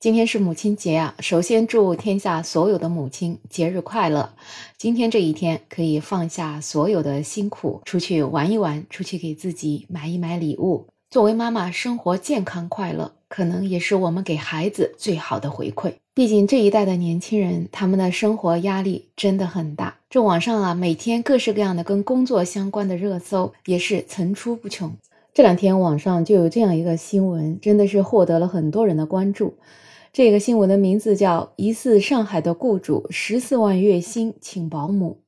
今天是母亲节啊！首先祝天下所有的母亲节日快乐。今天这一天可以放下所有的辛苦，出去玩一玩，出去给自己买一买礼物。作为妈妈，生活健康快乐，可能也是我们给孩子最好的回馈。毕竟这一代的年轻人，他们的生活压力真的很大。这网上啊，每天各式各样的跟工作相关的热搜也是层出不穷。这两天网上就有这样一个新闻，真的是获得了很多人的关注。这个新闻的名字叫“疑似上海的雇主十四万月薪请保姆”。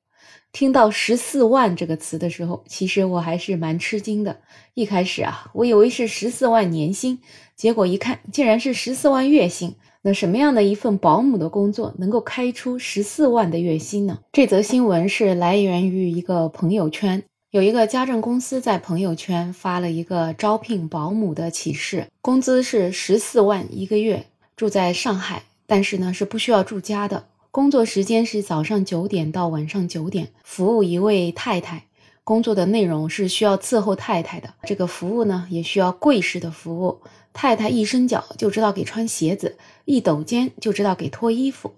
听到“十四万”这个词的时候，其实我还是蛮吃惊的。一开始啊，我以为是十四万年薪，结果一看，竟然是十四万月薪。那什么样的一份保姆的工作能够开出十四万的月薪呢？这则新闻是来源于一个朋友圈，有一个家政公司在朋友圈发了一个招聘保姆的启事，工资是十四万一个月。住在上海，但是呢是不需要住家的。工作时间是早上九点到晚上九点，服务一位太太。工作的内容是需要伺候太太的。这个服务呢也需要跪式的服务。太太一伸脚就知道给穿鞋子，一抖肩就知道给脱衣服。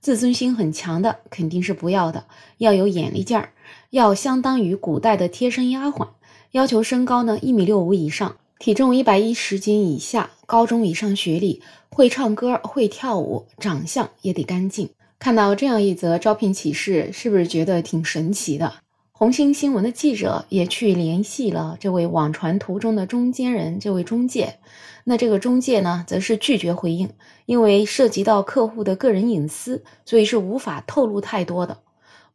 自尊心很强的肯定是不要的，要有眼力劲儿，要相当于古代的贴身丫鬟。要求身高呢一米六五以上。体重一百一十斤以下，高中以上学历，会唱歌，会跳舞，长相也得干净。看到这样一则招聘启事，是不是觉得挺神奇的？红星新闻的记者也去联系了这位网传图中的中间人，这位中介。那这个中介呢，则是拒绝回应，因为涉及到客户的个人隐私，所以是无法透露太多的。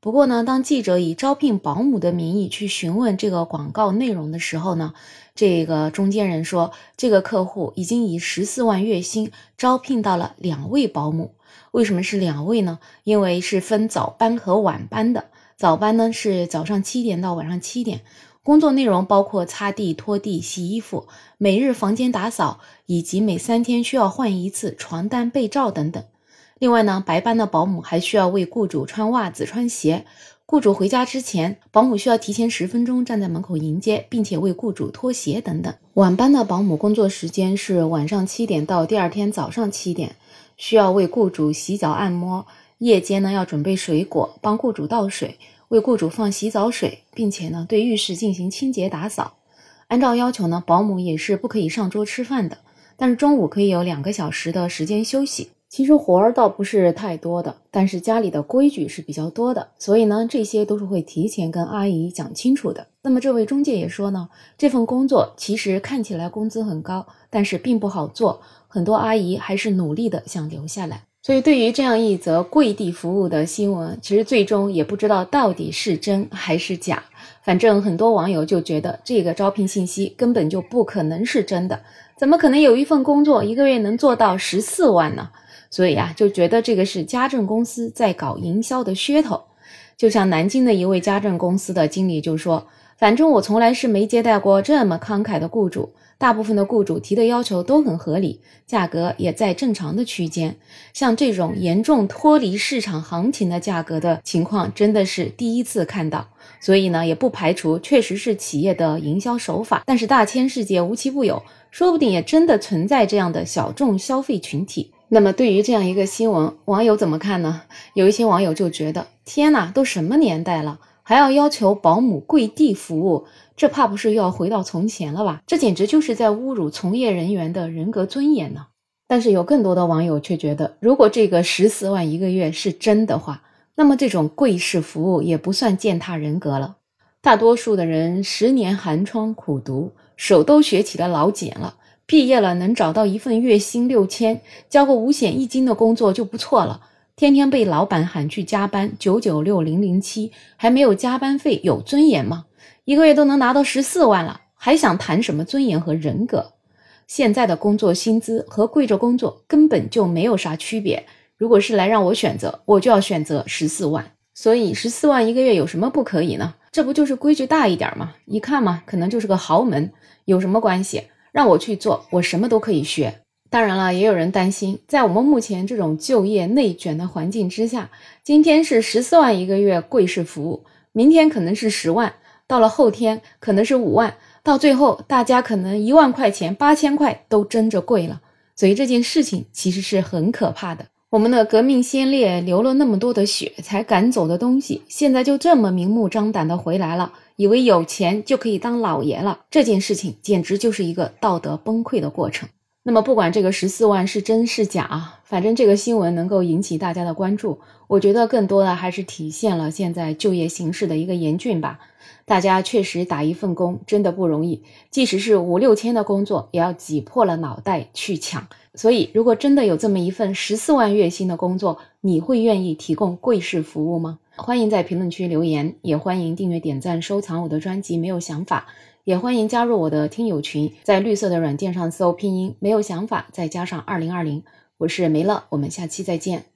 不过呢，当记者以招聘保姆的名义去询问这个广告内容的时候呢，这个中间人说，这个客户已经以十四万月薪招聘到了两位保姆。为什么是两位呢？因为是分早班和晚班的。早班呢是早上七点到晚上七点，工作内容包括擦地、拖地、洗衣服，每日房间打扫，以及每三天需要换一次床单、被罩等等。另外呢，白班的保姆还需要为雇主穿袜子、穿鞋。雇主回家之前，保姆需要提前十分钟站在门口迎接，并且为雇主脱鞋等等。晚班的保姆工作时间是晚上七点到第二天早上七点，需要为雇主洗脚按摩。夜间呢，要准备水果，帮雇主倒水，为雇主放洗澡水，并且呢，对浴室进行清洁打扫。按照要求呢，保姆也是不可以上桌吃饭的，但是中午可以有两个小时的时间休息。其实活儿倒不是太多的，但是家里的规矩是比较多的，所以呢，这些都是会提前跟阿姨讲清楚的。那么这位中介也说呢，这份工作其实看起来工资很高，但是并不好做，很多阿姨还是努力的想留下来。所以对于这样一则跪地服务的新闻，其实最终也不知道到底是真还是假。反正很多网友就觉得这个招聘信息根本就不可能是真的，怎么可能有一份工作一个月能做到十四万呢？所以啊，就觉得这个是家政公司在搞营销的噱头。就像南京的一位家政公司的经理就说：“反正我从来是没接待过这么慷慨的雇主，大部分的雇主提的要求都很合理，价格也在正常的区间。像这种严重脱离市场行情的价格的情况，真的是第一次看到。所以呢，也不排除确实是企业的营销手法。但是大千世界无奇不有，说不定也真的存在这样的小众消费群体。”那么对于这样一个新闻，网友怎么看呢？有一些网友就觉得，天哪，都什么年代了，还要要求保姆跪地服务，这怕不是又要回到从前了吧？这简直就是在侮辱从业人员的人格尊严呢！但是有更多的网友却觉得，如果这个十四万一个月是真的话，那么这种跪式服务也不算践踏人格了。大多数的人十年寒窗苦读，手都学起了老茧了。毕业了能找到一份月薪六千、交个五险一金的工作就不错了。天天被老板喊去加班，九九六零零七，还没有加班费，有尊严吗？一个月都能拿到十四万了，还想谈什么尊严和人格？现在的工作薪资和跪着工作根本就没有啥区别。如果是来让我选择，我就要选择十四万。所以十四万一个月有什么不可以呢？这不就是规矩大一点吗？一看嘛，可能就是个豪门，有什么关系？让我去做，我什么都可以学。当然了，也有人担心，在我们目前这种就业内卷的环境之下，今天是十四万一个月贵式服务，明天可能是十万，到了后天可能是五万，到最后大家可能一万块钱、八千块都争着贵了。所以这件事情其实是很可怕的。我们的革命先烈流了那么多的血才赶走的东西，现在就这么明目张胆的回来了，以为有钱就可以当老爷了。这件事情简直就是一个道德崩溃的过程。那么，不管这个十四万是真是假，反正这个新闻能够引起大家的关注，我觉得更多的还是体现了现在就业形势的一个严峻吧。大家确实打一份工真的不容易，即使是五六千的工作，也要挤破了脑袋去抢。所以，如果真的有这么一份十四万月薪的工作，你会愿意提供贵式服务吗？欢迎在评论区留言，也欢迎订阅、点赞、收藏我的专辑。没有想法，也欢迎加入我的听友群，在绿色的软件上搜拼音“没有想法”，再加上二零二零。我是梅乐，我们下期再见。